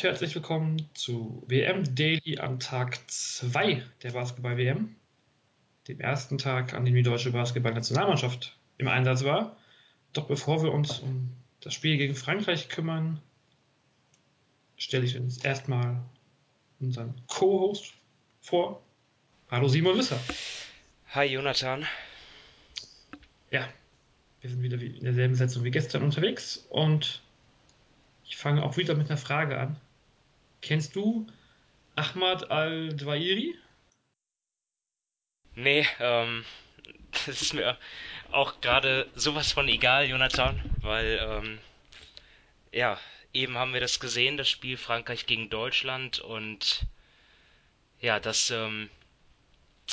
und herzlich willkommen zu WM Daily am Tag 2 der Basketball-WM. Dem ersten Tag, an dem die deutsche Basketball-Nationalmannschaft im Einsatz war. Doch bevor wir uns um das Spiel gegen Frankreich kümmern, stelle ich uns erstmal unseren Co-Host vor. Hallo Simon Wisser. Hi Jonathan. Ja, wir sind wieder in derselben Setzung wie gestern unterwegs und ich fange auch wieder mit einer Frage an. Kennst du Ahmad Al-Dwairi? Nee, ähm, das ist mir auch gerade sowas von egal, Jonathan, weil, ähm, ja, eben haben wir das gesehen, das Spiel Frankreich gegen Deutschland und ja, das ähm,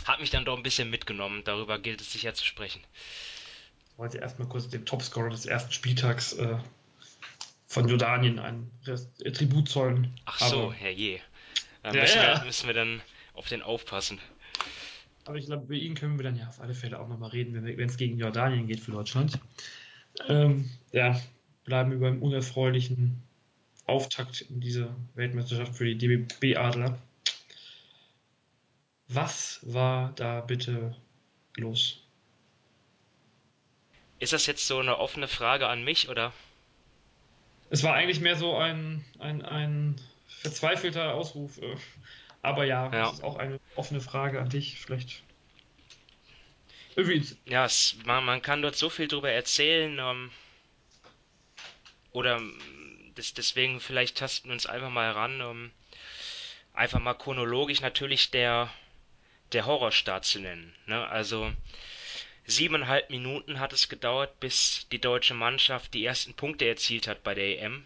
hat mich dann doch ein bisschen mitgenommen. Darüber gilt es sicher zu sprechen. Ich wollte erstmal kurz den Topscorer des ersten Spieltags äh, von Jordanien ein Tribut zollen. Ach so, herrje. Da Ja, müssen, ja. Wir, müssen wir dann auf den aufpassen. Aber ich glaube, über ihn können wir dann ja auf alle Fälle auch nochmal reden, wenn es gegen Jordanien geht für Deutschland. Ähm, ja, bleiben wir beim unerfreulichen Auftakt in dieser Weltmeisterschaft für die DBB-Adler. Was war da bitte los? Ist das jetzt so eine offene Frage an mich oder? Es war eigentlich mehr so ein, ein, ein verzweifelter Ausruf. äh, Aber ja, Ja. das ist auch eine offene Frage an dich. Vielleicht. Irgendwie, Ja, es, man, man kann dort so viel drüber erzählen. Ähm, oder ähm, des, deswegen vielleicht tasten wir uns einfach mal ran. Ähm, einfach mal chronologisch natürlich der, der Horrorstart zu nennen. Ne? Also siebeneinhalb Minuten hat es gedauert, bis die deutsche Mannschaft die ersten Punkte erzielt hat bei der EM,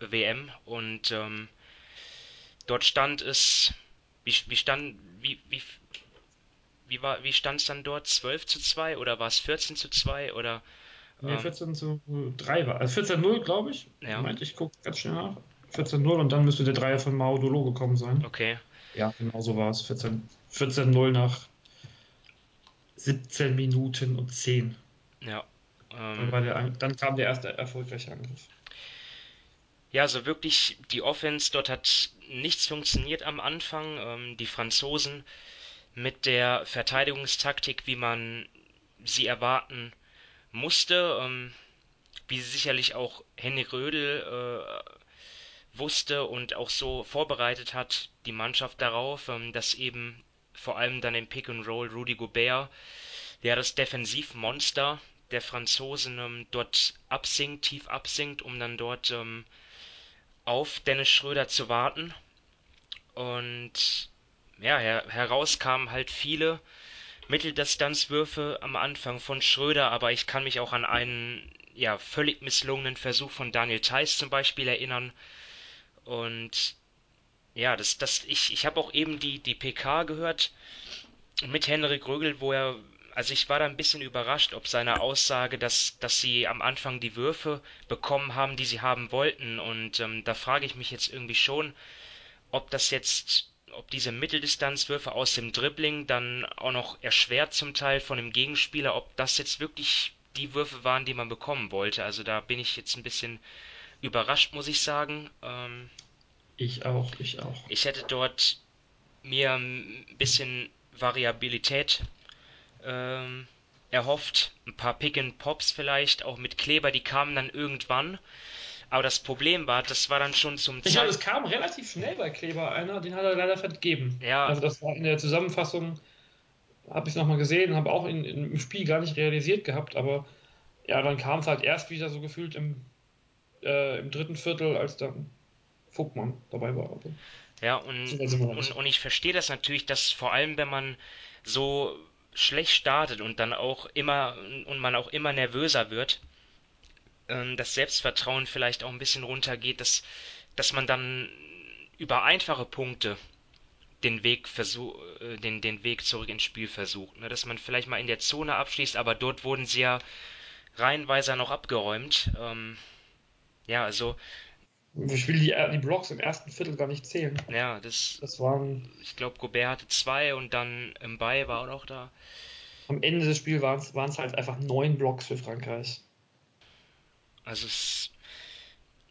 WM. Und ähm, dort stand es, wie, wie stand, wie, wie, wie war, wie stand es dann dort? 12 zu 2 oder war es 14 zu 2 oder Nee, Ähm. 14 zu 3 war. Also 14-0, glaube ich. Ja. Moment, ich gucke ganz schnell nach. 14-0 und dann müsste der Dreier von Mao Dolo gekommen sein. okay. Ja, genau so war es. 14 14-0 nach 17 Minuten und 10. Ja. Dann, Ähm, war der, An- dann kam der erste erfolgreiche Angriff. ja, so wirklich die Offense, dort hat nichts funktioniert am Anfang. Ähm, die Franzosen mit der Verteidigungstaktik, wie man sie erwarten musste, ähm, wie sicherlich auch Henrik Rödel äh, wusste und auch so vorbereitet hat, die Mannschaft darauf, ähm, dass eben vor allem dann im Pick and Roll Rudy Gobert, der das Defensivmonster der Franzosen ähm, dort absinkt, tief absinkt, um dann dort ähm, auf Dennis Schröder zu warten. Und ja, her heraus kamen halt viele Mitteldistanzwürfe am Anfang von Schröder, aber ich kann mich auch an einen ja völlig misslungenen Versuch von Daniel Theiss zum Beispiel erinnern. Und ja, das, das, ich, ich habe auch eben die, die PK gehört mit Henrik Rögel, wo er, also ich war da ein bisschen überrascht, ob seine Aussage, dass, dass sie am Anfang die Würfe bekommen haben, die sie haben wollten. Und ähm, da frage ich mich jetzt irgendwie schon, ob das jetzt, ob diese Mitteldistanzwürfe aus dem Dribbling dann auch noch erschwert zum Teil von dem Gegenspieler, ob das jetzt wirklich die Würfe waren, die man bekommen wollte. Also da bin ich jetzt ein bisschen überrascht, muss ich sagen. Ähm, Ich auch, ich auch. ich hätte dort mir ein bisschen Variabilität ähm, erhofft. Ein paar Pick and Pops vielleicht, auch mit Kleber, die kamen dann irgendwann. Aber das Problem war, das war dann schon zum Ich glaube, es kam relativ schnell bei Kleber einer, den hat er leider vergeben. Ja. Also das war in der Zusammenfassung, habe ich es nochmal gesehen, habe auch in, im Spiel gar nicht realisiert gehabt, aber ja, dann kam es halt erst wieder so gefühlt im, äh, im dritten Viertel, als dann Vogtmann dabei war. Also, Ja, und, So und, und ich verstehe das natürlich, dass vor allem, wenn man so schlecht startet und dann auch immer und man auch immer nervöser wird, ähm, das Selbstvertrauen vielleicht auch ein bisschen runtergeht, dass, dass man dann über einfache Punkte den Weg versuch, äh, den, den Weg zurück ins Spiel versucht. Ne? Dass man vielleicht mal in der Zone abschließt, aber dort wurden sie ja reihenweise noch abgeräumt. Ähm, ja, also, ich will die, die Blocks im ersten Viertel gar nicht zählen. ja, das, Das waren ich glaube, Gobert hatte zwei und dann Mbaye war auch noch da. am Ende des Spiels waren es halt einfach neun Blocks für Frankreich. Also es,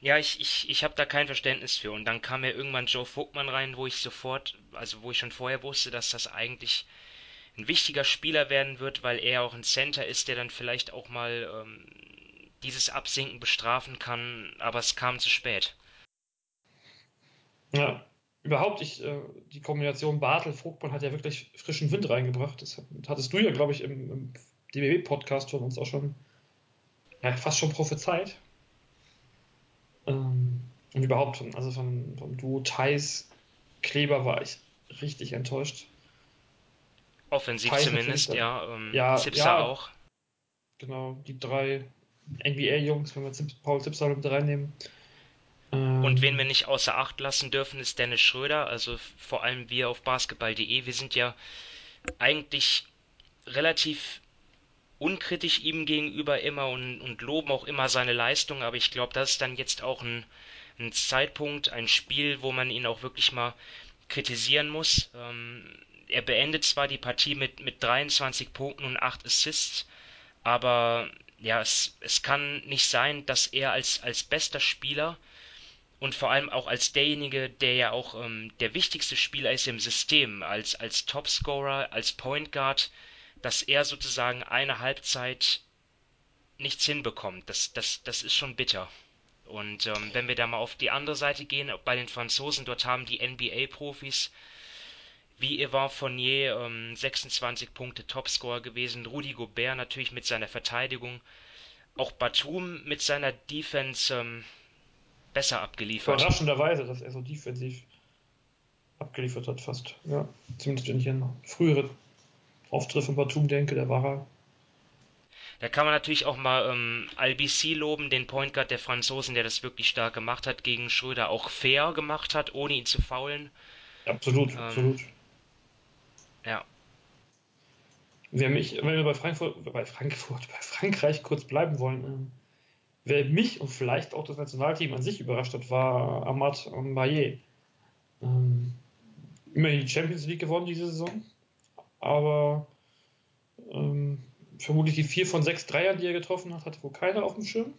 Ja, ich, ich, ich habe da kein Verständnis für. Und dann kam ja irgendwann Joe Vogtmann rein, wo ich sofort, also wo ich schon vorher wusste, dass das eigentlich ein wichtiger Spieler werden wird, weil er auch ein Center ist, der dann vielleicht auch mal ähm, dieses Absinken bestrafen kann, aber es kam zu spät. Ja, überhaupt, ich, äh, die Kombination Bartel-Vogtmann hat ja wirklich frischen Wind reingebracht. Das hattest du ja, glaube ich, im, im DBB-Podcast von uns auch schon ja, fast schon prophezeit. Ähm, und überhaupt, von, also von, vom Duo Thais Kleber war ich richtig enttäuscht. Offensiv Thais zumindest, ja. Ähm, ja, Zipser ja, auch. Genau, die drei NBA-Jungs, wenn wir Paul Zipser mit reinnehmen. Ähm, und wen wir nicht außer Acht lassen dürfen, ist Dennis Schröder. Also vor allem wir auf basketball.de. Wir sind ja eigentlich relativ unkritisch ihm gegenüber immer und, und loben auch immer seine Leistung, aber ich glaube, das ist dann jetzt auch ein, ein Zeitpunkt, ein Spiel, wo man ihn auch wirklich mal kritisieren muss. Ähm, er beendet zwar die Partie mit, mit 23 Punkten und 8 Assists, aber ja, es, es kann nicht sein, dass er als, als bester Spieler und vor allem auch als derjenige, der ja auch ähm, der wichtigste Spieler ist im System, als, als Topscorer, als Point Guard, dass er sozusagen eine Halbzeit nichts hinbekommt. Das, das, das ist schon bitter. Und ähm, wenn wir da mal auf die andere Seite gehen, bei den Franzosen, dort haben die NBA-Profis wie Evan Fournier ähm, 26 Punkte Topscorer gewesen, Rudi Gobert natürlich mit seiner Verteidigung, auch Batum mit seiner Defense ähm, besser abgeliefert. Überraschenderweise, dass er so defensiv abgeliefert hat, fast. Ja, zumindest wenn ich an frühere Auftritt von Batum denke, der war er. Da kann man natürlich auch mal ähm, Albc loben, den Point Guard der Franzosen, der das wirklich stark gemacht hat, gegen Schröder auch fair gemacht hat, ohne ihn zu faulen. Absolut, ähm, absolut. Ja. Wer mich, wenn wir bei Frankfurt, bei Frankfurt, bei Frankreich kurz bleiben wollen, ähm, wer mich und vielleicht auch das Nationalteam an sich überrascht hat, war Ahmad Mbaye. Ähm, immerhin die Champions League gewonnen diese Saison aber ähm, vermutlich die vier von sechs Dreier, die er getroffen hat, hatte wohl keiner auf dem Schirm.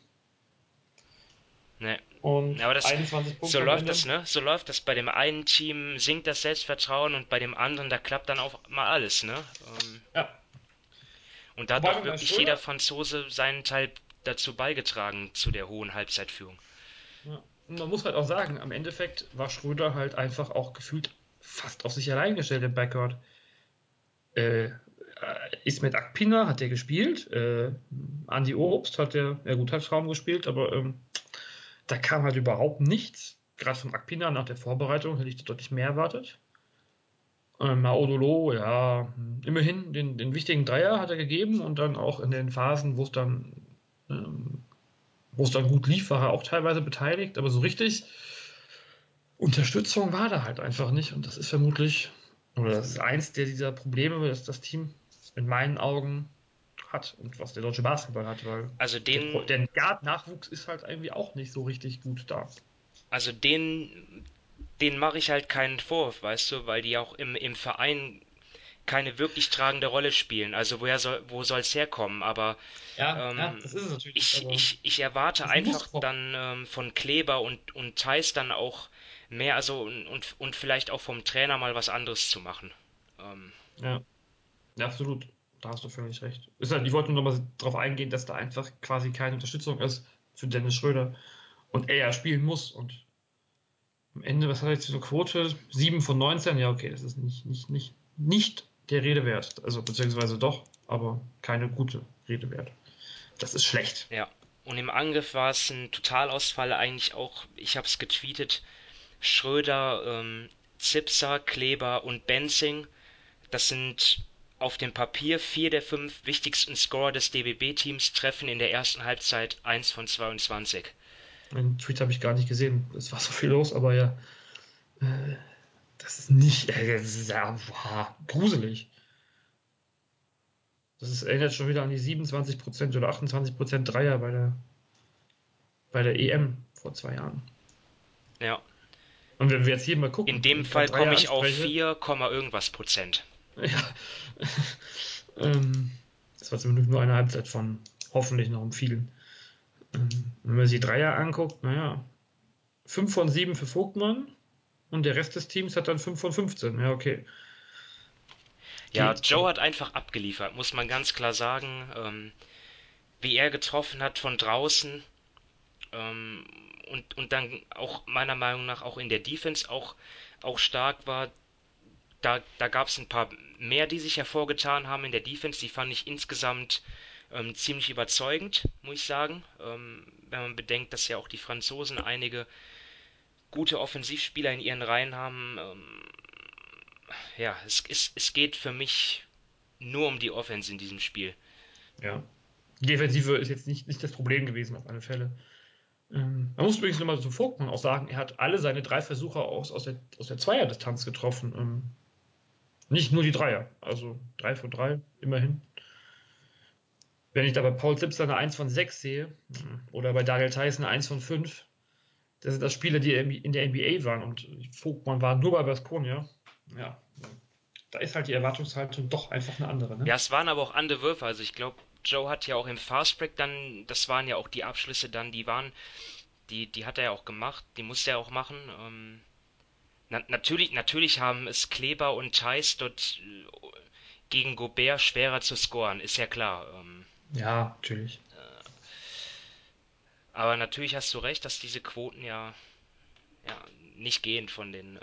Nee. Und aber das, 21 Punkte. So läuft das, ne? So läuft das. Bei dem einen Team sinkt das Selbstvertrauen und bei dem anderen, da klappt dann auch mal alles, ne? Ähm, ja. Und da hat doch wirklich jeder Franzose seinen Teil dazu beigetragen zu der hohen Halbzeitführung. Ja. Und man muss halt auch sagen, am Endeffekt war Schröder halt einfach auch gefühlt fast auf sich allein gestellt im Backcourt äh, Ismet Akpina hat der gespielt, äh, Andi Obst hat der, ja gut, hat Traum gespielt, aber ähm, da kam halt überhaupt nichts. Gerade von Akpina nach der Vorbereitung hätte ich deutlich mehr erwartet. Ähm, Maodolo, ja, immerhin den, den wichtigen Dreier hat er gegeben und dann auch in den Phasen, wo es dann, ähm, wo es dann gut lief, war er auch teilweise beteiligt, aber so richtig Unterstützung war da halt einfach nicht und das ist vermutlich oder das ist eins der dieser Probleme, das das Team in meinen Augen hat und was der deutsche Basketball hat, weil also den, der, der Guard-Nachwuchs ist halt irgendwie auch nicht so richtig gut da. Also den, den mache ich halt keinen Vorwurf, weißt du, weil die auch im, im Verein keine wirklich tragende Rolle spielen. Also woher soll, wo soll es herkommen? Aber ja, ähm, ja, das ist natürlich. Ich, ich, ich erwarte einfach dann ähm, von Kleber und, und Thais dann auch mehr, also und, und, und vielleicht auch vom Trainer mal was anderes zu machen. Ähm, ja. ja, absolut. Da hast du völlig recht. Ist halt, ich wollte nur noch mal darauf eingehen, dass da einfach quasi keine Unterstützung ist für Dennis Schröder und er ja spielen muss. Und am Ende, was hat er jetzt für eine Quote? 7 von 19? Ja, okay, das ist nicht, nicht, nicht, nicht der Rede wert. Also, beziehungsweise doch, aber keine gute Rede wert. Das ist schlecht. Ja. Und im Angriff war es ein Totalausfall eigentlich auch, ich habe es getweetet, Schröder, ähm, Zipser, Kleber und Benzing. Das sind auf dem Papier vier der fünf wichtigsten Scorer des DBB-Teams treffen in der ersten Halbzeit 1 von 22. Den Tweet habe ich gar nicht gesehen. Es war so viel los, aber ja. Äh, das ist nicht. Äh, das ist ja boah, gruselig. Das ist, erinnert schon wieder an die 27% oder 28% Dreier bei der, bei der EM vor zwei Jahren. Ja. Und wenn wir jetzt hier mal gucken. In dem Fall komme ich auf 4, irgendwas Prozent. Ja. ähm, das war zumindest nur eine Halbzeit von hoffentlich noch um vielen. Ähm, wenn man sich Dreier anguckt, naja, 5 von 7 für Vogtmann und der Rest des Teams hat dann 5 von 15. Ja, okay. Ja, Joe hat einfach abgeliefert, muss man ganz klar sagen. Ähm, wie er getroffen hat von draußen ähm, und, und dann auch meiner Meinung nach auch in der Defense auch, auch stark war. Da, da gab es ein paar mehr, die sich hervorgetan haben in der Defense. Die fand ich insgesamt ähm, ziemlich überzeugend, muss ich sagen. Ähm, wenn man bedenkt, dass ja auch die Franzosen einige gute Offensivspieler in ihren Reihen haben. Ähm, ja, es, es, es geht für mich nur um die Offense in diesem Spiel. Ja. Die Defensive ist jetzt nicht, nicht das Problem gewesen, auf alle Fälle. Ähm, man muss übrigens nochmal zu Vogtmann auch sagen, er hat alle seine drei Versuche aus, aus, der, aus der Zweierdistanz getroffen. Ähm, nicht nur die Dreier, also drei von drei, immerhin. Wenn ich da bei Paul Zipser eine 1 von 6 sehe, oder bei Daniel Theiss eine 1 von 5, das sind das Spieler, die in der NBA waren und Vogtmann war nur bei Baskonia. Ja, da ist halt die Erwartungshaltung doch einfach eine andere. Ne? Ja, es waren aber auch andere Würfe. Also ich glaube, Joe hat ja auch im Fastbreak dann, das waren ja auch die Abschlüsse dann, die waren, die, die hat er ja auch gemacht, die musste er auch machen. Ähm, na, natürlich, natürlich haben es Kleber und Thais dort äh, gegen Gobert schwerer zu scoren, ist ja klar. Ähm, ja, natürlich. Äh, aber natürlich hast du recht, dass diese Quoten ja, ja nicht gehen von den. Äh,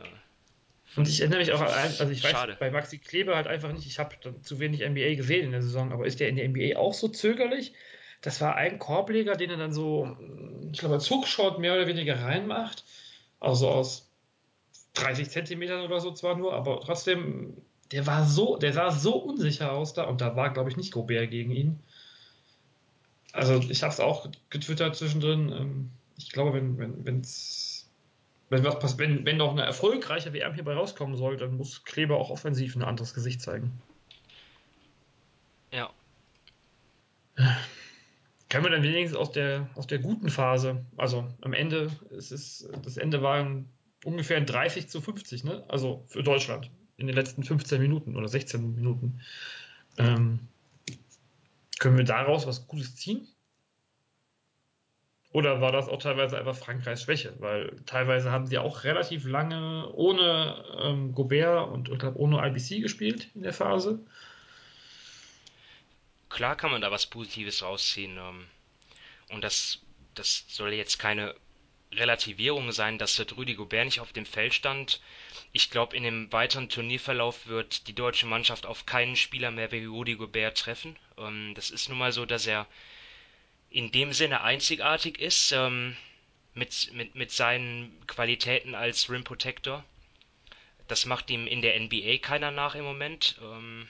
und ich erinnere mich auch an, also ich weiß Schade. bei Maxi Kleber halt einfach nicht, ich habe zu wenig NBA gesehen in der Saison, aber ist der in der NBA auch so zögerlich? Das war ein Korbleger, den er dann so, ich glaube, als Hookshot mehr oder weniger reinmacht. Also aus 30 Zentimetern oder so zwar nur, aber trotzdem, der war so, der sah so unsicher aus da und da war, glaube ich, nicht Gobert gegen ihn. Also ich habe es auch getwittert zwischendrin. Ähm, ich glaube, wenn wenn wenn's, wenn was passiert, wenn wenn noch eine erfolgreiche WM hierbei rauskommen soll, dann muss Kleber auch offensiv ein anderes Gesicht zeigen. Ja. Können wir dann wenigstens aus der aus der guten Phase, also am Ende, es ist das Ende war ein, ungefähr ein 30 zu 50, ne? Also für Deutschland in den letzten 15 Minuten oder 16 Minuten. Ähm, können wir daraus was Gutes ziehen? Oder war das auch teilweise einfach Frankreichs Schwäche? Weil teilweise haben sie auch relativ lange ohne ähm, Gobert und, und ohne IBC gespielt in der Phase. Klar kann man da was Positives rausziehen. Ähm, und das, das soll jetzt keine Relativierung sein, dass der Rüdi Gobert nicht auf dem Feld stand. Ich glaube, in dem weiteren Turnierverlauf wird die deutsche Mannschaft auf keinen Spieler mehr wie Rüdi Gobert treffen. Ähm, das ist nun mal so, dass er in dem Sinne einzigartig ist, ähm, mit, mit, mit seinen Qualitäten als Rim Protector. Das macht ihm in der NBA keiner nach im Moment. Ähm,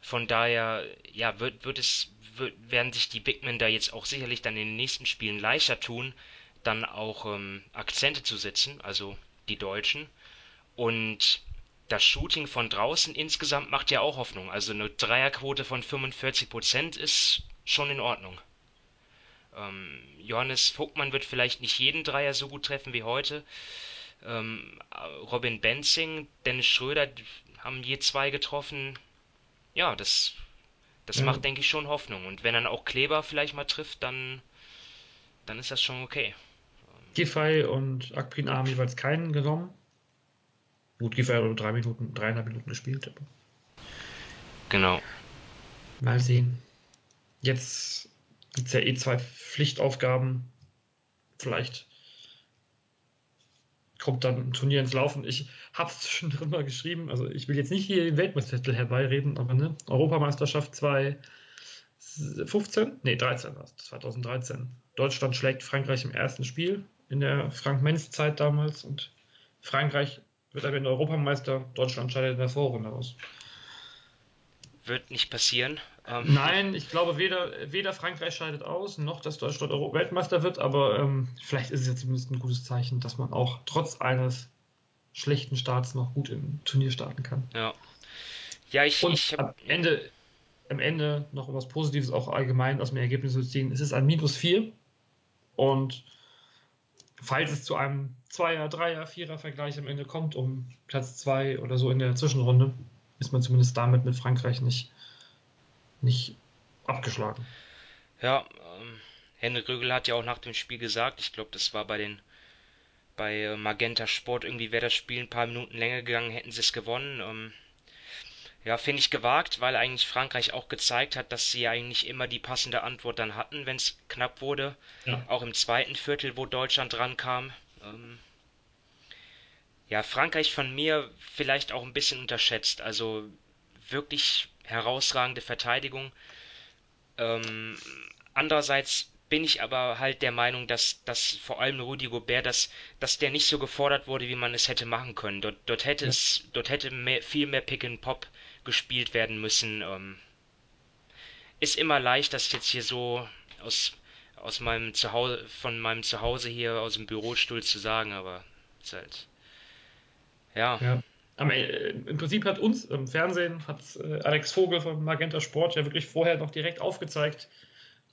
von daher, ja, wird, wird es, wird, werden sich die Big Men da jetzt auch sicherlich dann in den nächsten Spielen leichter tun, dann auch ähm, Akzente zu setzen, also die Deutschen. Und das Shooting von draußen insgesamt macht ja auch Hoffnung. Also eine Dreierquote von 45% ist schon in Ordnung. Ähm, Johannes Vogtmann wird vielleicht nicht jeden Dreier so gut treffen wie heute. Ähm, Robin Benzing, Dennis Schröder haben je zwei getroffen. Ja, das, das ja. macht, denke ich, schon Hoffnung. Und wenn dann auch Kleber vielleicht mal trifft, dann, dann ist das schon okay. Giffey und Akpin haben jeweils keinen genommen. Gut, Giffey hat nur drei Minuten, dreieinhalb Minuten gespielt. Genau. Mal sehen. Jetzt gibt es ja eh zwei Pflichtaufgaben. Vielleicht kommt dann ein Turnier ins Laufen. Ich habe es zwischendrin mal geschrieben. Also ich will jetzt nicht hier den Weltmeistertitel herbeireden, aber ne, Europameisterschaft 2015, nee 13 war es, 2013. Deutschland schlägt Frankreich im ersten Spiel in der Frank-Menz-Zeit damals und Frankreich wird am Ende Europameister, Deutschland scheidet in der Vorrunde aus. Wird nicht passieren. Ähm Nein, ich glaube weder, weder Frankreich scheidet aus, noch dass Deutschland Euro Weltmeister wird, aber ähm, vielleicht ist es ja zumindest ein gutes Zeichen, dass man auch trotz eines schlechten Starts noch gut im Turnier starten kann. Ja. Ja, ich, Und ich am Ende, am Ende noch was Positives auch allgemein aus dem Ergebnis zu ziehen. Es ist ein Minus 4 und falls es zu einem Zweier-, Dreier-, Vierer-Vergleich am Ende kommt, um Platz 2 oder so in der Zwischenrunde, ist man zumindest damit mit Frankreich nicht, nicht abgeschlagen. Ja, ähm, Henrik Rögel hat ja auch nach dem Spiel gesagt, ich glaube, das war bei den bei Magenta Sport irgendwie wäre das Spiel ein paar Minuten länger gegangen, hätten sie es gewonnen. Ähm, ja, finde ich gewagt, weil eigentlich Frankreich auch gezeigt hat, dass sie eigentlich immer die passende Antwort dann hatten, wenn es knapp wurde. Ja. Auch im zweiten Viertel, wo Deutschland rankam. Ähm, ja, Frankreich von mir vielleicht auch ein bisschen unterschätzt. Also wirklich herausragende Verteidigung. Ähm, andererseits bin ich aber halt der Meinung, dass, dass vor allem Rudi Gobert, dass, dass der nicht so gefordert wurde, wie man es hätte machen können. Dort, dort hätte ja. es, dort hätte mehr, viel mehr Pick and Pop gespielt werden müssen. Ähm, ist immer leicht, das jetzt hier so aus, aus meinem Zuhause, von meinem Zuhause hier aus dem Bürostuhl zu sagen, aber ist halt. Ja. ja. Aber, äh, Im Prinzip hat uns im Fernsehen hat äh, Alex Vogel von Magenta Sport ja wirklich vorher noch direkt aufgezeigt,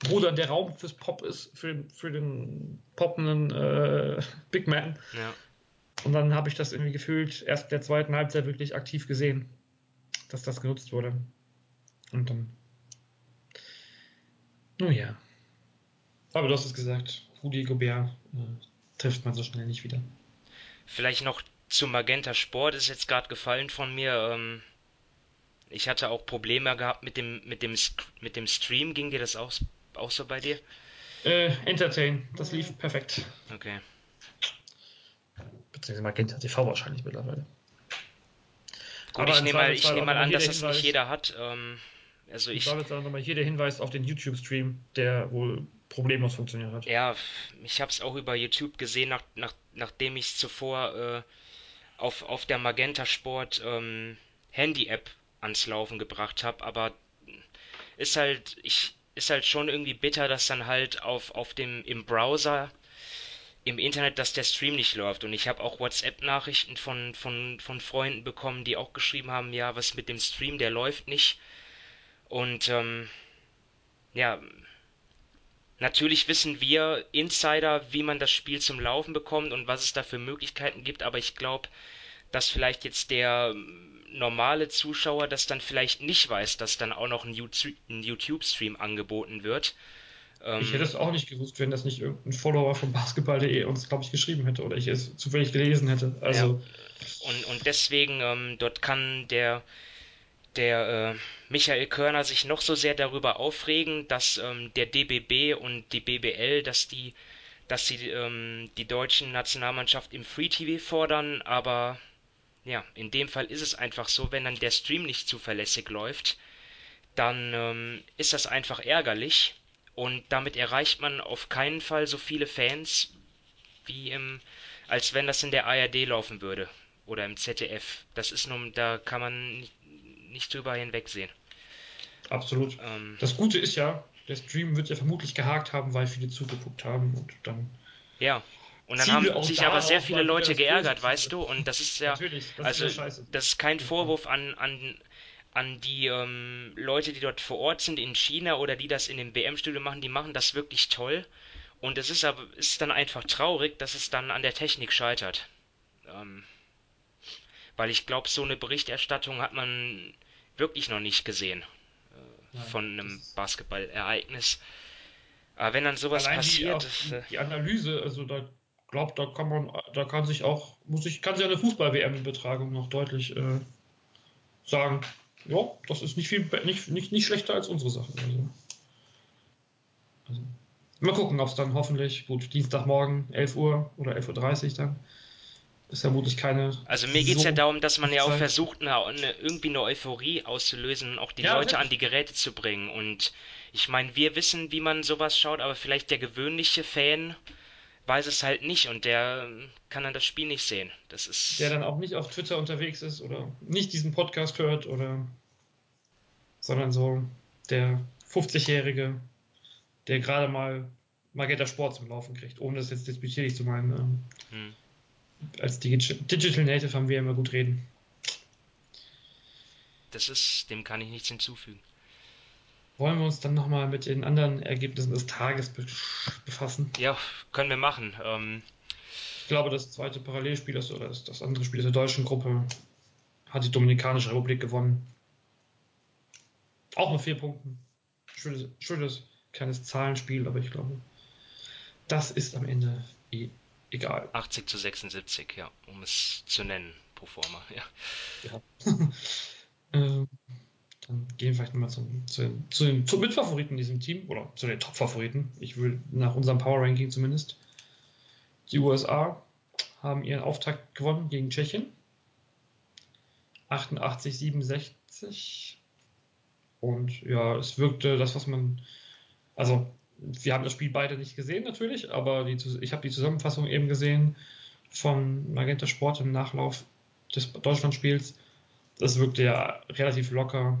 wo dann der Raum fürs Pop ist, für, für den poppenden äh, Big Man. Ja. Und dann habe ich das irgendwie gefühlt erst in der zweiten Halbzeit wirklich aktiv gesehen, dass das genutzt wurde. Und dann. Nun ja. Aber du hast es gesagt, Rudi Gobert äh, trifft man so schnell nicht wieder. Vielleicht noch zu Magenta Sport ist jetzt gerade gefallen von mir. Ähm, ich hatte auch Probleme gehabt mit dem, mit dem, mit dem Stream. Ging dir das auch auch so bei dir? Äh, Entertain, das lief perfekt. Okay. Beziehungsweise Magenta TV wahrscheinlich mittlerweile. Gut, Aber ich nehme mal, ich nehm mal an, dass das nicht jeder hat. Ähm, also ich. Da jetzt auch nochmal hier der Hinweis auf den YouTube-Stream, der wohl problemlos funktioniert hat. Ja, ich habe es auch über YouTube gesehen, nach, nach, nachdem ich es zuvor äh, auf, auf der Magenta Sport ähm, Handy-App ans Laufen gebracht habe. Aber ist halt, ich, ist halt schon irgendwie bitter, dass dann halt auf, auf dem, im Browser, im Internet, dass der Stream nicht läuft. Und ich habe auch WhatsApp-Nachrichten von, von, von Freunden bekommen, die auch geschrieben haben, ja, was mit dem Stream, der läuft nicht. Und ähm, ja, natürlich wissen wir Insider, wie man das Spiel zum Laufen bekommt und was es da für Möglichkeiten gibt, aber ich glaube, dass vielleicht jetzt der normale Zuschauer das dann vielleicht nicht weiß, dass dann auch noch ein YouTube-Stream angeboten wird. Ähm, ich hätte es auch nicht gewusst, wenn das nicht irgendein Follower von basketball.de uns, glaube ich, geschrieben hätte oder ich es zufällig gelesen hätte. Also ja. und, und deswegen, ähm, dort kann der, der äh, Michael Körner sich noch so sehr darüber aufregen, dass ähm, der DBB und die BBL, dass die, dass sie ähm, die deutschen Nationalmannschaft im Free TV fordern, aber ja, in dem Fall ist es einfach so, wenn dann der Stream nicht zuverlässig läuft, dann ähm, ist das einfach ärgerlich und damit erreicht man auf keinen Fall so viele Fans wie im, als wenn das in der ARD laufen würde oder im ZDF. Das ist nun, da kann man nicht, drüber hinwegsehen. Absolut. Ähm, das Gute ist ja, der Stream wird ja vermutlich gehakt haben, weil viele zugeguckt haben und dann. Ja, und dann haben sich aber sehr viele Leute geärgert, weißt du? Und das ist ja, das also ist das ist kein Vorwurf an, an, an die ähm, Leute, die dort vor Ort sind in China oder die das in dem WM-Studio machen, die machen das wirklich toll. Und es ist aber ist dann einfach traurig, dass es dann an der Technik scheitert. Ähm, weil ich glaube, so eine Berichterstattung hat man wirklich noch nicht gesehen äh, Nein, von einem Basketballereignis. Aber wenn dann sowas passiert. Die, äh, die Analyse, also da glaube, da kann man, da kann sich auch, muss ich, kann sich eine Fußball-WM-Betragung noch deutlich äh, sagen, ja, das ist nicht viel, nicht, nicht, nicht schlechter als unsere Sache. Also, also mal gucken, ob es dann hoffentlich, gut, Dienstagmorgen, 11 Uhr oder 11.30 Uhr dann, ist vermutlich keine. Also mir geht es so ja darum, dass man ja auch versucht, eine, eine, irgendwie eine Euphorie auszulösen und auch die ja, Leute an die Geräte zu bringen. Und ich meine, wir wissen, wie man sowas schaut, aber vielleicht der gewöhnliche Fan weiß es halt nicht und der ähm, kann dann das Spiel nicht sehen. Das ist der dann auch nicht auf Twitter unterwegs ist oder nicht diesen Podcast hört oder sondern so der 50-Jährige, der gerade mal Magenta Sport zum Laufen kriegt, ohne das jetzt disputierlich zu meinen. Ähm, hm. Als Digital Native haben wir immer gut reden. Das ist, dem kann ich nichts hinzufügen wollen wir uns dann nochmal mit den anderen Ergebnissen des Tages befassen? Ja, können wir machen. Ähm ich glaube, das zweite Parallelspiel ist, oder das, andere Spiel der deutschen Gruppe hat die Dominikanische Republik gewonnen. Auch mit vier Punkten. Schönes, schönes kleines Zahlenspiel, aber ich glaube, das ist am Ende eh egal. 80 zu 76, ja, um es zu nennen, pro forma, ja. ja. ähm, dann gehen wir vielleicht nochmal zum, zu, den, zu den Mitfavoriten in diesem Team oder zu den Top-Favoriten. Ich will nach unserem Power-Ranking zumindest. Die USA haben ihren Auftakt gewonnen gegen Tschechien. 88, 67. Und ja, es wirkte das, was man. Also, wir haben das Spiel beide nicht gesehen, natürlich, aber die, ich habe die Zusammenfassung eben gesehen von Magenta Sport im Nachlauf des Deutschlandspiels. Das wirkte ja relativ locker.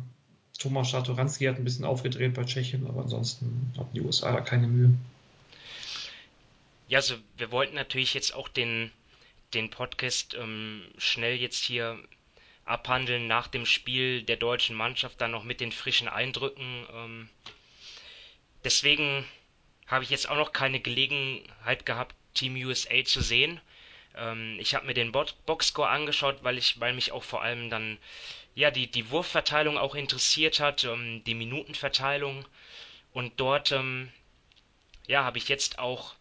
Thomas Schatoranski hat ein bisschen aufgedreht bei Tschechien, aber ansonsten hatten die USA da keine Mühe. Ja, also wir wollten natürlich jetzt auch den, den Podcast ähm, schnell jetzt hier abhandeln nach dem Spiel der deutschen Mannschaft, dann noch mit den frischen Eindrücken. Ähm, deswegen habe ich jetzt auch noch keine Gelegenheit gehabt, Team USA zu sehen. Ähm, ich habe mir den Boxscore angeschaut, weil ich, weil mich auch vor allem dann ja die die Wurfverteilung auch interessiert hat, ähm, die Minutenverteilung und dort ähm, ja habe ich jetzt auch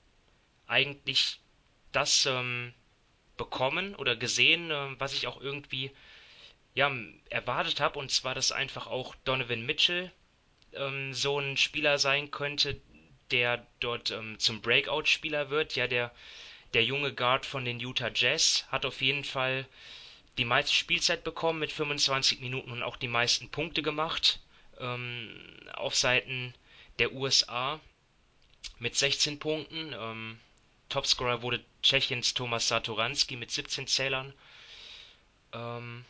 eigentlich das ähm, bekommen oder gesehen, äh, was ich auch irgendwie ja, erwartet habe, und zwar, dass einfach auch Donovan Mitchell ähm, so ein Spieler sein könnte, der dort ähm, zum Breakout-Spieler wird. Ja, der, der junge Guard von den Utah Jazz hat auf jeden Fall die meiste Spielzeit bekommen mit 25 Minuten und auch die meisten Punkte gemacht ähm, auf Seiten der USA mit 16 Punkten. Ähm, Topscorer wurde Tschechiens Thomas Satoranski mit 17 Zählern. Ähm,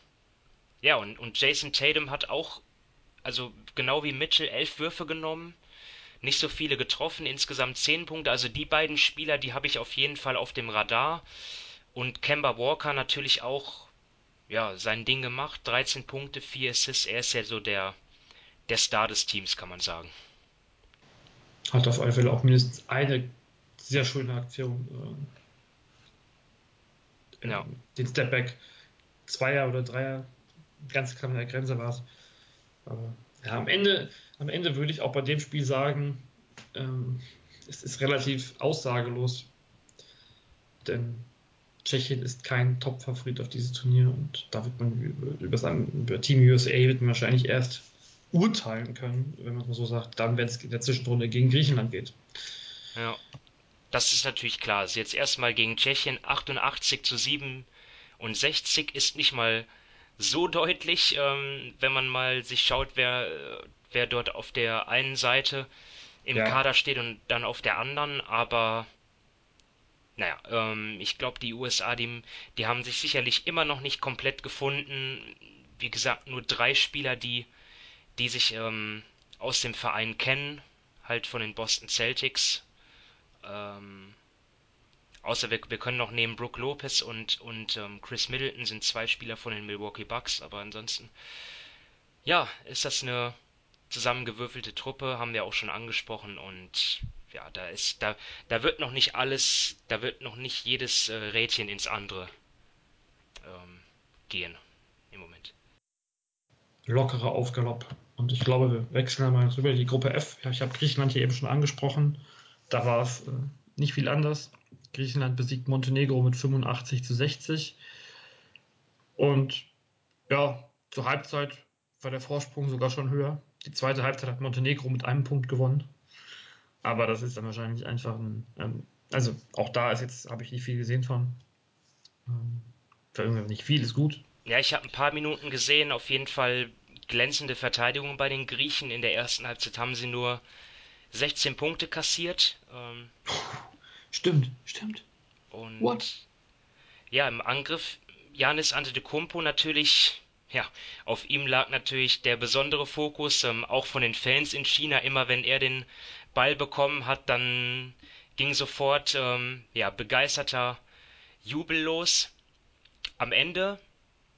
ja, und, und Jason Tatum hat auch, also genau wie Mitchell, elf Würfe genommen, nicht so viele getroffen, insgesamt 10 Punkte. Also die beiden Spieler, die habe ich auf jeden Fall auf dem Radar. Und Kemba Walker natürlich auch, ja, sein Ding gemacht. 13 Punkte, 4 Assists. Er ist ja so der, der Star des Teams, kann man sagen. Hat auf alle Fälle auch mindestens eine sehr schöne Aktion. Äh, ja. Den Stepback Zweier oder Dreier, ganz knapp an der Grenze war es. Aber ja, am Ende, am Ende würde ich auch bei dem Spiel sagen, ähm, es ist relativ aussagelos. Denn Tschechien ist kein Top-Favorit auf dieses Turnier und da wird man über, über, über Team USA wird man wahrscheinlich erst urteilen können, wenn man so sagt, dann, wenn es in der Zwischenrunde gegen Griechenland geht. Ja. Das ist natürlich klar. Also jetzt erstmal gegen Tschechien 88 zu 67 ist nicht mal so deutlich, ähm, wenn man mal sich schaut, wer, wer dort auf der einen Seite im ja. Kader steht und dann auf der anderen, aber naja, ähm, ich glaube, die USA, die, die haben sich sicherlich immer noch nicht komplett gefunden. Wie gesagt, nur drei Spieler, die, die sich ähm, aus dem Verein kennen, halt von den Boston Celtics. Ähm, außer wir, wir können noch nehmen Brook Lopez und, und ähm, Chris Middleton sind zwei Spieler von den Milwaukee Bucks, aber ansonsten, ja, ist das eine zusammengewürfelte Truppe, haben wir auch schon angesprochen und ja, da ist, da, da wird noch nicht alles, da wird noch nicht jedes äh, Rädchen ins andere ähm, gehen im Moment. Lockerer Aufgalopp. Und ich glaube, wir wechseln mal rüber die Gruppe F. Ich habe Griechenland hier eben schon angesprochen. Da war es äh, nicht viel anders. Griechenland besiegt Montenegro mit 85 zu 60. Und ja, zur Halbzeit war der Vorsprung sogar schon höher. Die zweite Halbzeit hat Montenegro mit einem Punkt gewonnen. Aber das ist dann wahrscheinlich einfach ein. Ähm, also auch da ist jetzt, habe ich nicht viel gesehen von. Ähm, nicht viel, ist gut. Ja, ich habe ein paar Minuten gesehen. Auf jeden Fall glänzende Verteidigung bei den Griechen. In der ersten Halbzeit haben sie nur 16 Punkte kassiert. Ähm, stimmt, stimmt. Und What? ja, im Angriff Janis Antetokounmpo natürlich, ja, auf ihm lag natürlich der besondere Fokus, ähm, auch von den Fans in China. Immer wenn er den Ball bekommen hat, dann ging sofort, ähm, ja, begeisterter Jubel los. Am Ende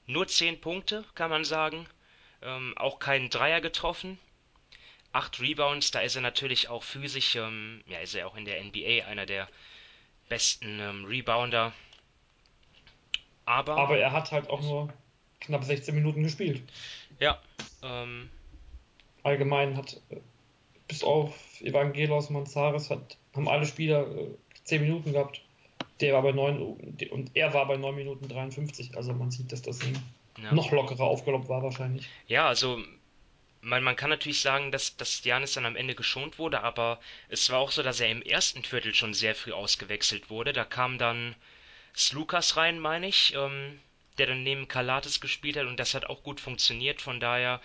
nur 10 Punkte, kann man sagen. Ähm, auch keinen Dreier getroffen acht Rebounds, da ist er natürlich auch physisch, ähm, ja, ist er auch in der NBA einer der besten ähm, Rebounder. Aber, Aber er hat halt auch nur knapp 16 Minuten gespielt. Ja. Ähm, Allgemein hat äh, bis auf Evangelos Manzares hat, haben alle Spieler äh, 10 Minuten gehabt. der war bei 9 und er war bei 9 Minuten 53. Also man sieht, dass das ja. noch lockerer aufgeloppt war wahrscheinlich. Ja, also man, man kann natürlich sagen, dass, dass Janis dann am Ende geschont wurde, aber es war auch so, dass er im ersten Viertel schon sehr früh ausgewechselt wurde. Da kam dann Slukas rein, meine ich, ähm, der dann neben Kalates gespielt hat und das hat auch gut funktioniert. Von daher,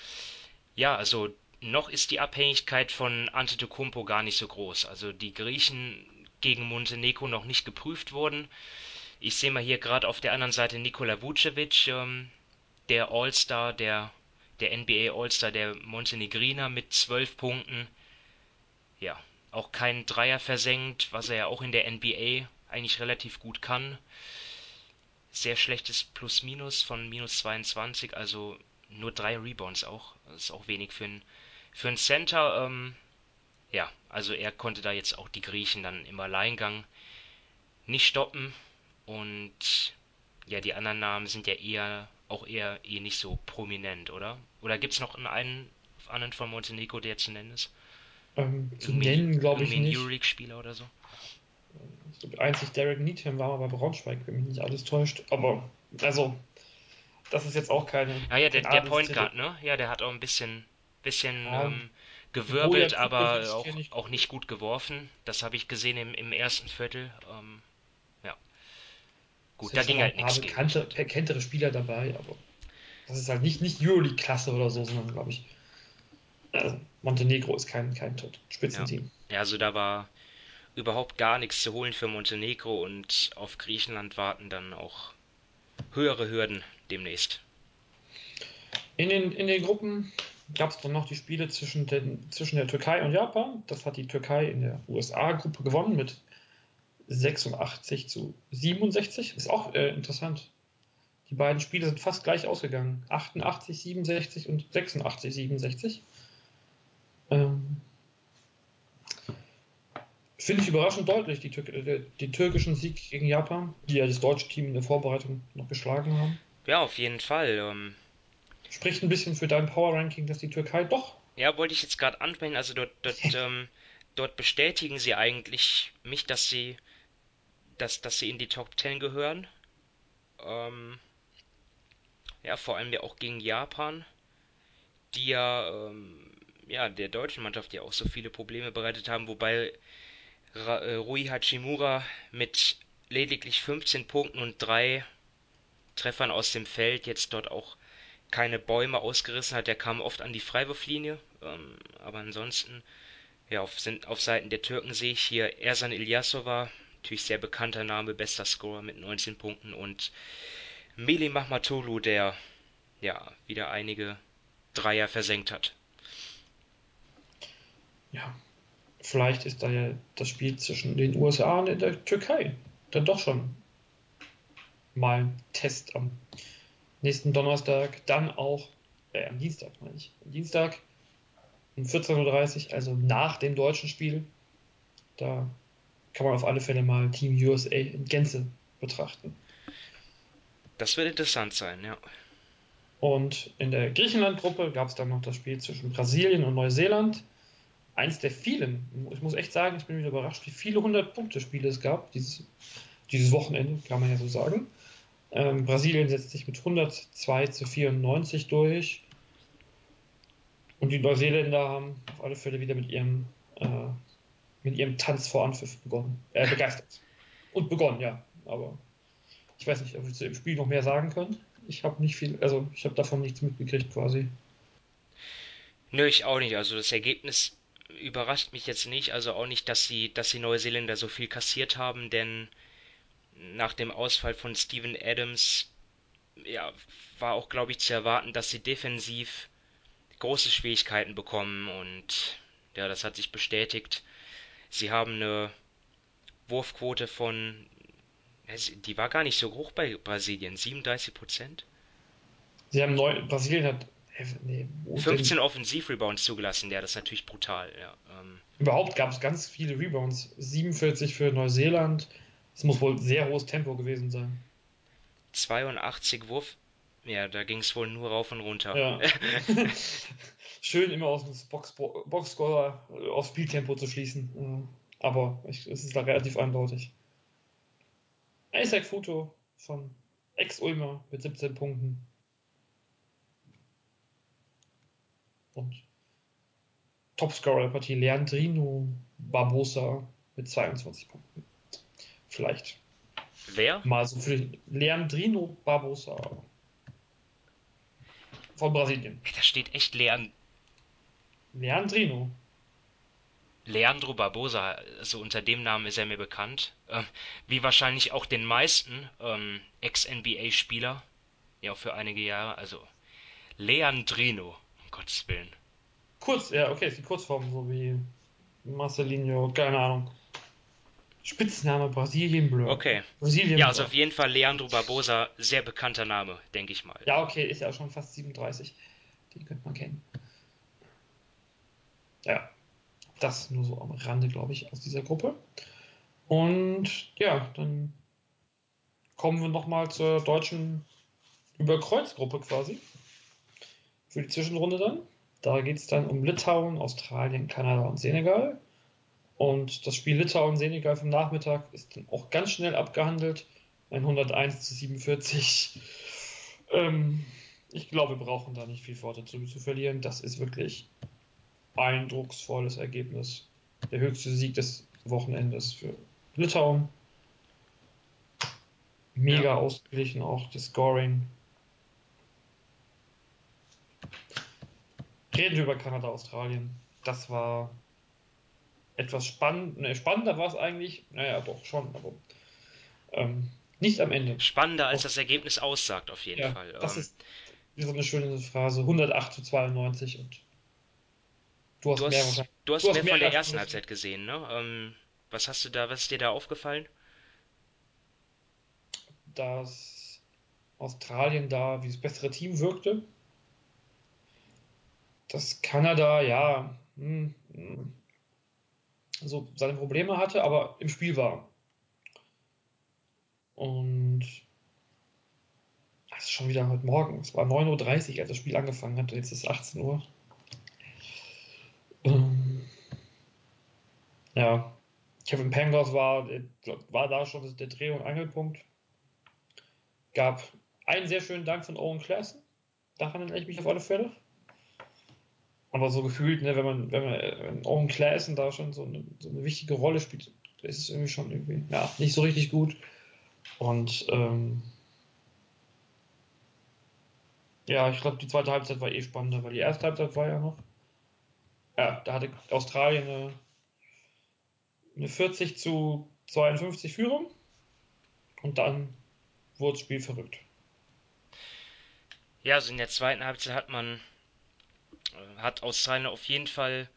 ja, also noch ist die Abhängigkeit von Antetokounmpo gar nicht so groß. Also die Griechen gegen Montenegro noch nicht geprüft wurden. Ich sehe mal hier gerade auf der anderen Seite Nikola Vucevic, ähm, der All-Star, der, der NBA All-Star der Montenegriner mit zwölf Punkten. Ja, auch keinen Dreier versenkt, was er ja auch in der NBA eigentlich relativ gut kann. Sehr schlechtes Plus-Minus von minus 22, also nur drei Rebounds auch. Das ist auch wenig für einen für ein Center. Ähm, ja, also er konnte da jetzt auch die Griechen dann im Alleingang nicht stoppen. Und ja, die anderen Namen sind ja eher auch eher eh nicht so prominent, oder? Oder gibt es noch einen anderen von Montenegro, der zu nennen ist? Ähm, zu nennen, glaube ich nicht. Euroleague-Spieler oder so? Ich glaube, einzig Derek Needham war mal bei Braunschweig, wenn mich nicht alles täuscht. Aber, also, das ist jetzt auch keine. Ah ja, der, der Point Guard, ne? Ja, der hat auch ein bisschen, bisschen ja, ähm, gewirbelt, aber auch, auch nicht gut geworfen. Das habe ich gesehen im, im ersten Viertel. Ähm, ja. Gut, da ging halt nichts. Bekannte, bekanntere Spieler dabei, aber das ist halt nicht, nicht Euroleague-Klasse oder so, sondern glaube ich. Also Montenegro ist kein, kein Spitzenteam. Ja. ja, also da war überhaupt gar nichts zu holen für Montenegro und auf Griechenland warten dann auch höhere Hürden demnächst. In den, in den Gruppen gab es dann noch die Spiele zwischen, den, zwischen der Türkei und Japan. Das hat die Türkei in der USA-Gruppe gewonnen mit 86 zu 67. Ist auch äh, interessant. Die beiden Spiele sind fast gleich ausgegangen. 88, 67 und 86, 67. Ähm, Finde ich überraschend deutlich, die, Tür äh, die türkischen Sieg gegen Japan, die ja das deutsche Team in der Vorbereitung noch geschlagen haben. Ja, auf jeden Fall. Ähm, Spricht ein bisschen für dein Power Ranking, dass die Türkei doch. Ja, wollte ich jetzt gerade ansprechen. Also dort, dort, ähm, dort bestätigen sie eigentlich mich, dass sie, dass, dass sie in die Top 10 gehören. Ähm, ja, vor allem ja auch gegen Japan, die ja, ähm, ja, der deutschen Mannschaft ja auch so viele Probleme bereitet haben, wobei äh, Rui Hachimura mit lediglich 15 Punkten und drei Treffern aus dem Feld jetzt dort auch keine Bäume ausgerissen hat. Der kam oft an die Freiwurflinie, ähm, aber ansonsten, ja, auf, sind, auf Seiten der Türken sehe ich hier Ersan Ilyasova, natürlich sehr bekannter Name, bester Scorer mit 19 Punkten und Meli Mahmatolu, der ja wieder einige Dreier versenkt hat. Ja, vielleicht ist da ja das Spiel zwischen den USA und der Türkei dann doch schon mal ein Test am nächsten Donnerstag. Dann auch, äh, am Dienstag meine ich, am Dienstag um 14.30 Uhr, also nach dem deutschen Spiel. Da kann man auf alle Fälle mal Team USA in Gänze betrachten. Das wird interessant sein, ja. Und in der Griechenland-Gruppe gab es dann noch das Spiel zwischen Brasilien und Neuseeland eins der vielen, ich muss echt sagen, ich bin wieder überrascht, wie viele 100-Punkte-Spiele es gab, dieses, dieses Wochenende, kann man ja so sagen. Ähm, Brasilien setzt sich mit 102 zu 94 durch. Und die Neuseeländer haben auf alle Fälle wieder mit ihrem, äh, mit ihrem Tanz vor Anpfiff begonnen. Äh, begeistert. Und begonnen, ja. Aber ich weiß nicht, ob wir zu dem Spiel noch mehr sagen können. Ich habe nicht viel, also ich habe davon nichts mitgekriegt quasi. Nö, ich auch nicht. Also das Ergebnis überrascht mich jetzt nicht, also auch nicht, dass sie, dass die Neuseeländer so viel kassiert haben, denn nach dem Ausfall von Steven Adams ja, war auch, glaube ich, zu erwarten, dass sie defensiv große Schwierigkeiten bekommen und ja, das hat sich bestätigt. Sie haben eine Wurfquote von, die war gar nicht so hoch bei Brasilien, 37 Prozent. Sie haben neu, Brasilien hat Nee, 15 Offensiv-Rebounds zugelassen, ja, das ist natürlich brutal. Ja, ähm. Überhaupt gab es ganz viele Rebounds. 47 für Neuseeland. Es muss wohl sehr hohes Tempo gewesen sein. 82 Wurf. Ja, da ging es wohl nur rauf und runter. Ja. Schön immer aus dem Box Boxscorer auf Spieltempo zu schließen. Aber ich, es ist da relativ eindeutig. Isaac Futo von Ex-Ulmer mit 17 Punkten. Und Topscorer der Partie Leandrino Barbosa mit 22 Punkten. Vielleicht. Wer? Mal so für Leandrino Barbosa von Brasilien. Da steht echt Leand Leandrino. Leandro Barbosa, also unter dem Namen ist er mir bekannt. Ähm, wie wahrscheinlich auch den meisten ähm, Ex-NBA-Spieler. Ja, für einige Jahre. Also Leandrino, um Gottes Willen. Kurz, ja, okay, ist die Kurzform, so wie Marcelinho, keine Ahnung. Spitzname Brasilien Blur. Okay. Brasilien Ja, also auf jeden Fall Leandro Barbosa, sehr bekannter Name, denke ich mal. Ja, okay, ist ja schon fast 37. Den könnte man kennen. Ja, das nur so am Rande, glaube ich, aus dieser Gruppe. Und ja, dann kommen wir nochmal zur deutschen Überkreuzgruppe quasi. Für die Zwischenrunde dann. Da geht es dann um Litauen, Australien, Kanada und Senegal. Und das Spiel Litauen-Senegal vom Nachmittag ist dann auch ganz schnell abgehandelt. Ein 101 zu 47. Ähm, ich glaube, wir brauchen da nicht viel Worte zu, zu verlieren. Das ist wirklich eindrucksvolles Ergebnis. Der höchste Sieg des Wochenendes für Litauen. Mega Ja. ausgeglichen auch das Scoring. Reden wir über Kanada, Australien. Das war etwas spannend. Ne, spannender war es eigentlich. Naja, doch schon, aber ähm, nicht am Ende. Spannender als das Ergebnis aussagt, auf jeden Ja, Fall. das Ähm, ist so eine schöne Phrase. 108 zu 92 und du hast, du mehr hast, du hast du hast mehr mehr von der ersten. Halbzeit gesehen, ne? Ähm, was hast du da, was ist dir da aufgefallen? dass Australien da wie das bessere Team wirkte. Dass Kanada, ja, hm, hm, so seine Probleme hatte, aber im Spiel war. Und das ist schon wieder heute Morgen. Es war 9.30 Uhr, als das Spiel angefangen hat. Jetzt ist es 18 Uhr. Ähm, ja, Kevin Pangos war, war da schon der Dreh- und Angelpunkt gab einen sehr schönen Dank von Owen Classen. Daran erinnere ich mich auf alle Fälle. Aber so gefühlt, ne, wenn man, wenn man wenn Owen Classen da schon so eine, so eine wichtige Rolle spielt, ist es irgendwie schon irgendwie, ja, nicht so richtig gut. Und ähm, ja, ich glaube, die zweite Halbzeit war eh spannender, weil die erste Halbzeit war ja noch. Ja, da hatte Australien eine, eine 40 zu 52 Führung. Und dann wurde das Spiel verrückt. Ja, also in der zweiten Halbzeit hat man, hat Australien auf jeden Fall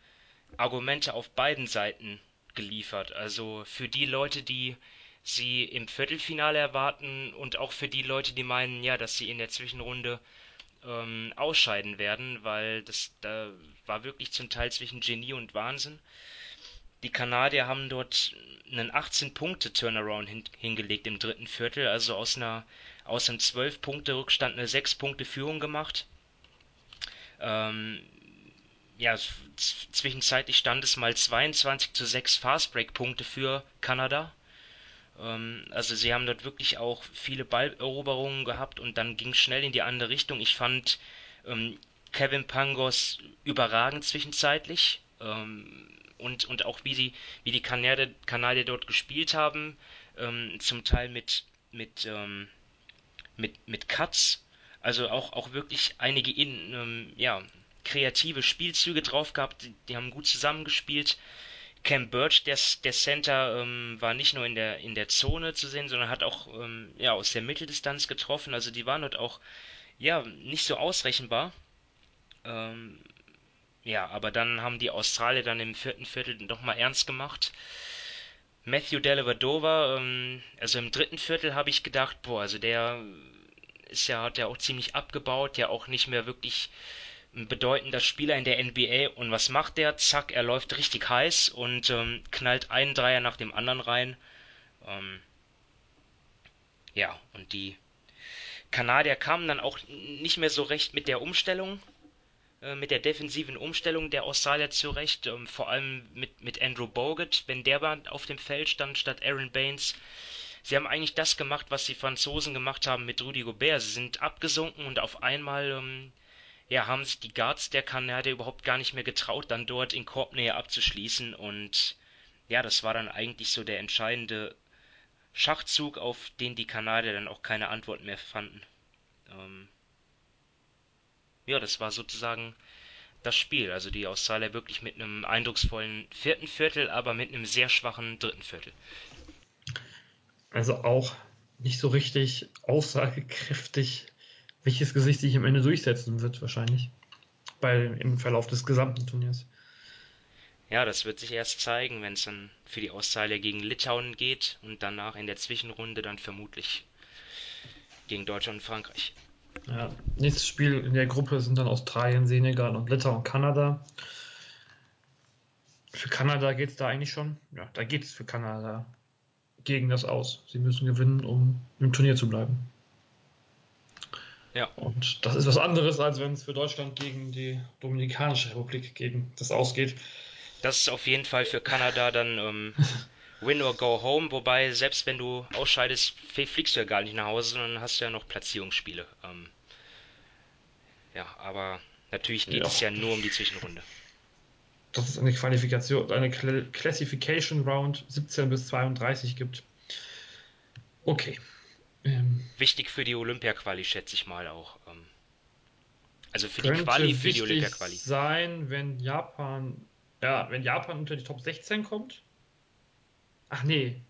Argumente auf beiden Seiten geliefert. Also für die Leute, die sie im Viertelfinale erwarten und auch für die Leute, die meinen, ja, dass sie in der Zwischenrunde ähm, ausscheiden werden, weil das da war wirklich zum Teil zwischen Genie und Wahnsinn. Die Kanadier haben dort einen 18-Punkte-Turnaround hin, hingelegt im dritten Viertel, also aus einer aus einem 12-Punkte-Rückstand eine 6-Punkte-Führung gemacht. Ähm, ja, zwischenzeitlich stand es mal 22 zu 6 Fastbreak-Punkte für Kanada. Ähm, also sie haben dort wirklich auch viele Balleroberungen gehabt und dann ging es schnell in die andere Richtung. Ich fand ähm, Kevin Pangos überragend zwischenzeitlich. Ähm, und, und auch wie die, wie die Kanadier, Kanadier dort gespielt haben, ähm, zum Teil mit, mit, ähm, mit, mit Cuts, also auch, auch wirklich einige in, ähm, ja, kreative Spielzüge drauf gehabt, die, die haben gut zusammengespielt. Cam Birch, der, der Center, ähm, war nicht nur in der, in der Zone zu sehen, sondern hat auch ähm, ja, aus der Mitteldistanz getroffen. Also die waren dort auch ja, nicht so ausrechenbar. Ähm, ja, aber dann haben die Australier dann im vierten Viertel nochmal ernst gemacht. Matthew Dellavedova, ähm, also im dritten Viertel habe ich gedacht, boah, also der ist ja, hat ja auch ziemlich abgebaut, ja auch nicht mehr wirklich ein bedeutender Spieler in der NBA. Und was macht der? Zack, er läuft richtig heiß und ähm, knallt einen Dreier nach dem anderen rein. Ähm, ja, und die Kanadier kamen dann auch nicht mehr so recht mit der Umstellung, äh, mit der defensiven Umstellung der Australier zurecht. Ähm, vor allem mit, mit Andrew Bogut, wenn der auf dem Feld stand statt Aaron Baines. Sie haben eigentlich das gemacht, was die Franzosen gemacht haben mit Rudy Gobert. Sie sind abgesunken und auf einmal ähm, ja, haben sich die Guards der Kanadier überhaupt gar nicht mehr getraut, dann dort in Korbnähe abzuschließen. Und ja, das war dann eigentlich so der entscheidende Schachzug, auf den die Kanadier dann auch keine Antwort mehr fanden. Ähm, ja, das war sozusagen das Spiel. Also die Australier wirklich mit einem eindrucksvollen vierten Viertel, aber mit einem sehr schwachen dritten Viertel. Also auch nicht so richtig aussagekräftig, welches Gesicht sich am Ende durchsetzen wird, wahrscheinlich. Bei, Im Verlauf des gesamten Turniers. Ja, das wird sich erst zeigen, wenn es dann für die Australier gegen Litauen geht und danach in der Zwischenrunde dann vermutlich gegen Deutschland und Frankreich. Ja, nächstes Spiel in der Gruppe sind dann Australien, Senegal und Litauen und Kanada. Für Kanada geht es da eigentlich schon. Ja, da geht es für Kanada gegen das aus. Sie müssen gewinnen, um im Turnier zu bleiben. Ja. Und das ist was anderes, als wenn es für Deutschland gegen die Dominikanische Republik gegen das ausgeht. Das ist auf jeden Fall für Kanada dann ähm, Win or Go Home, wobei selbst wenn du ausscheidest, fliegst du ja gar nicht nach Hause, sondern hast ja noch Platzierungsspiele. Ähm, ja, aber natürlich geht ja. es ja nur um die Zwischenrunde. Dass es eine Qualifikation, eine Classification Round 17 bis 32 gibt. Okay. Ähm, Wichtig für die Olympia-Quali, schätze ich mal auch. Ähm, also für die Quali, für die Olympia-Quali. sein, wenn Japan, ja, wenn Japan unter die Top 16 kommt, Ach nee.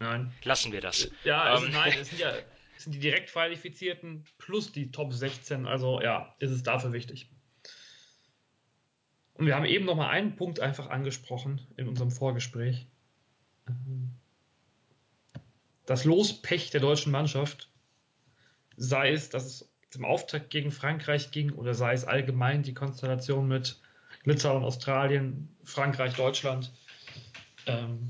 Nein. Lassen wir das. Ja, es, ähm. nein, es sind ja es sind die direkt qualifizierten plus die Top 16. Also ja, ist es dafür wichtig. Und wir haben eben noch mal einen Punkt einfach angesprochen in unserem Vorgespräch. Das Lospech der deutschen Mannschaft, sei es, dass es zum Auftakt gegen Frankreich ging oder sei es allgemein die Konstellation mit Litauen, Australien, Frankreich, Deutschland. Ähm,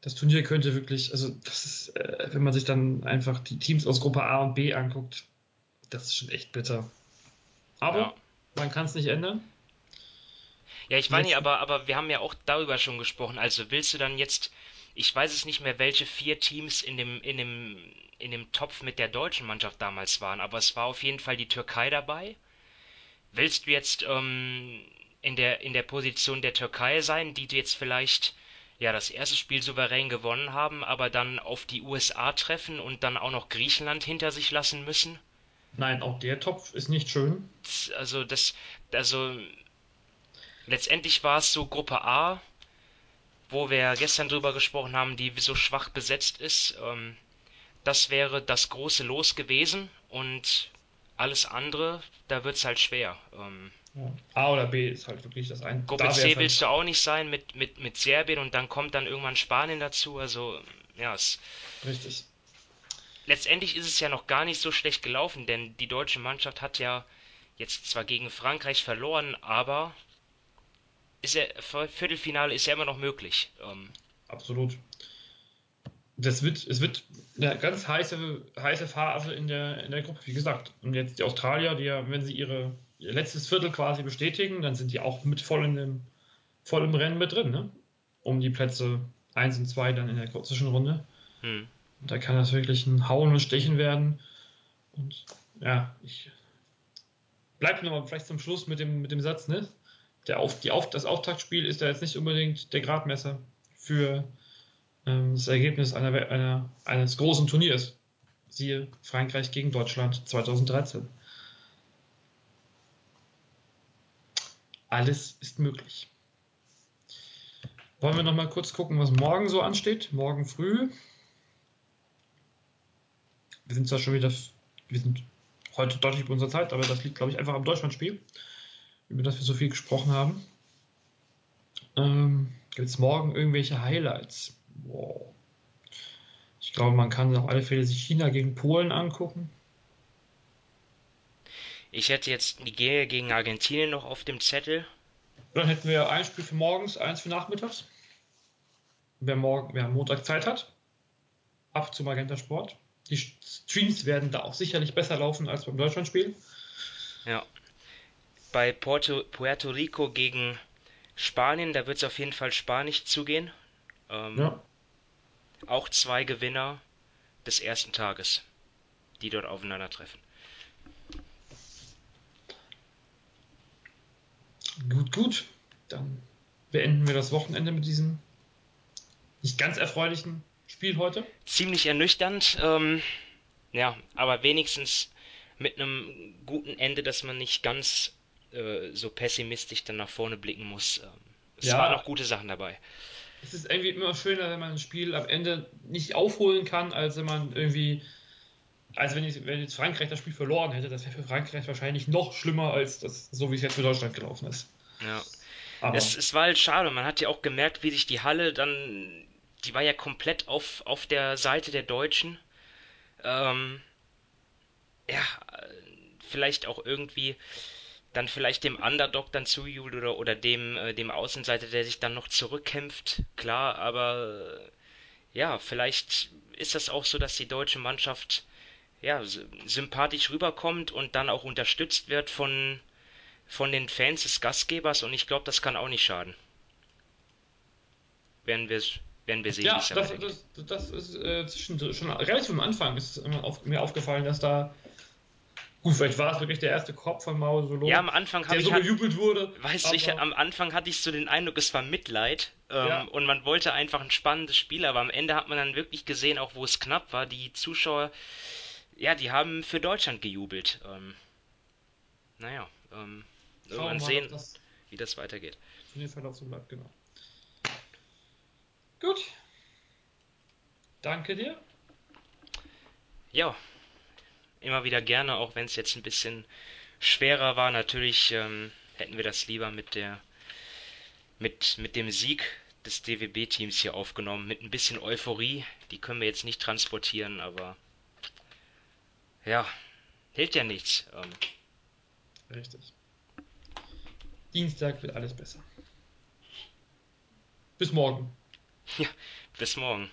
das Turnier könnte wirklich, also das ist, äh, wenn man sich dann einfach die Teams aus Gruppe A und B anguckt, das ist schon echt bitter. Aber ja. Man kann es nicht ändern. Ja, ich meine, aber, aber wir haben ja auch darüber schon gesprochen. Also willst du dann jetzt, ich weiß es nicht mehr, welche vier Teams in dem, in dem, in dem Topf mit der deutschen Mannschaft damals waren, aber es war auf jeden Fall die Türkei dabei. Willst du jetzt ähm, in, der, in der Position der Türkei sein, die jetzt vielleicht ja das erste Spiel souverän gewonnen haben, aber dann auf die USA treffen und dann auch noch Griechenland hinter sich lassen müssen? Nein, auch der Topf ist nicht schön. Also das, also letztendlich war es so Gruppe A, wo wir gestern drüber gesprochen haben, die so schwach besetzt ist. Ähm, das wäre das große Los gewesen und alles andere, da wird es halt schwer. Ähm, ja. A oder B ist halt wirklich das eine. Gruppe C halt willst du auch nicht sein mit, mit, mit Serbien und dann kommt dann irgendwann Spanien dazu. Also, ja, es. Richtig. Letztendlich ist es ja noch gar nicht so schlecht gelaufen, denn die deutsche Mannschaft hat ja jetzt zwar gegen Frankreich verloren, aber ist ja, Viertelfinale ist ja immer noch möglich. Ähm, Absolut das wird, es wird eine ganz heiße, heiße Phase in der, in der Gruppe, wie gesagt. Und jetzt die Australier, die ja, wenn sie ihre, ihr letztes Viertel quasi bestätigen, dann sind die auch mit voll, in dem, voll im Rennen mit drin, ne? Um die Plätze 1 und 2 dann in der Zwischenrunde. Hm. Da kann das wirklich ein Hauen und Stechen werden. Und ja, ich bleibe nochmal vielleicht zum Schluss mit dem, mit dem Satz, ne? Der Auf, die Auf, das Auftaktspiel ist ja jetzt nicht unbedingt der Gradmesser für ähm, das Ergebnis einer, einer, eines großen Turniers. Siehe Frankreich gegen Deutschland 2013. Alles ist möglich. Wollen wir noch mal kurz gucken, was morgen so ansteht? Morgen früh. Wir sind zwar schon wieder, wir sind heute deutlich über unserer Zeit, aber das liegt, glaube ich, einfach am Deutschlandspiel, über das wir so viel gesprochen haben. Ähm, Gibt es morgen irgendwelche Highlights? Wow. Ich glaube, man kann auf alle Fälle sich China gegen Polen angucken. Ich hätte jetzt Nigeria gegen Argentinien noch auf dem Zettel. Dann hätten wir ein Spiel für morgens, eins für nachmittags. Wer, morgen, wer am Montag Zeit hat, ab zum Magenta Sport. Die Streams werden da auch sicherlich besser laufen als beim Deutschlandspiel. Ja. Bei Puerto, Puerto Rico gegen Spanien, da wird es auf jeden Fall spanisch zugehen. Ähm, Ja, Auch zwei Gewinner des ersten Tages, die dort aufeinandertreffen. gut, gut. Dann beenden wir das Wochenende mit diesem nicht ganz erfreulichen Spiel heute. Ziemlich ernüchternd, ähm, ja, aber wenigstens mit einem guten Ende, dass man nicht ganz äh, so pessimistisch dann nach vorne blicken muss. Ähm, es Ja. waren noch gute Sachen dabei. Es ist irgendwie immer schöner, wenn man ein Spiel am Ende nicht aufholen kann, als wenn man irgendwie, als wenn, ich, wenn jetzt Frankreich das Spiel verloren hätte. Das wäre für Frankreich wahrscheinlich noch schlimmer, als das, so wie es jetzt für Deutschland gelaufen ist. Ja. Aber Es, es war halt schade. Man hat ja auch gemerkt, wie sich die Halle dann, die war ja komplett auf, auf der Seite der Deutschen. Ähm, ja, vielleicht auch irgendwie dann vielleicht dem Underdog dann zujubelt oder, oder dem, äh, dem Außenseiter, der sich dann noch zurückkämpft. Klar, aber ja, vielleicht ist das auch so, dass die deutsche Mannschaft ja, sy- sympathisch rüberkommt und dann auch unterstützt wird von, von den Fans des Gastgebers und ich glaube, das kann auch nicht schaden. Werden wir, werden wir sehen, ja, das, das, das ist äh, zwischen, schon relativ am Anfang ist immer auf, mir aufgefallen, dass da, gut, vielleicht war es wirklich der erste Kopf von Mao Solo, Ja, am Anfang habe der ich so halt, bejubelt wurde. Weißt du, ich, am Anfang hatte ich so den Eindruck, es war Mitleid ähm, Ja. und man wollte einfach ein spannendes Spiel, aber am Ende hat man dann wirklich gesehen, auch wo es knapp war, die Zuschauer, ja, die haben für Deutschland gejubelt. Ähm, naja, ähm, irgendwann sehen, das wie das weitergeht. für den Verlauf so bleibt, genau. Gut. Danke dir. Ja, immer wieder gerne, auch wenn es jetzt ein bisschen schwerer war. Natürlich ähm, hätten wir das lieber mit der mit, mit dem Sieg des DWB-Teams hier aufgenommen, mit ein bisschen Euphorie. Die können wir jetzt nicht transportieren, aber ja, hilft ja nichts. Ähm, Richtig. Dienstag wird alles besser. Bis morgen. Bis morgen.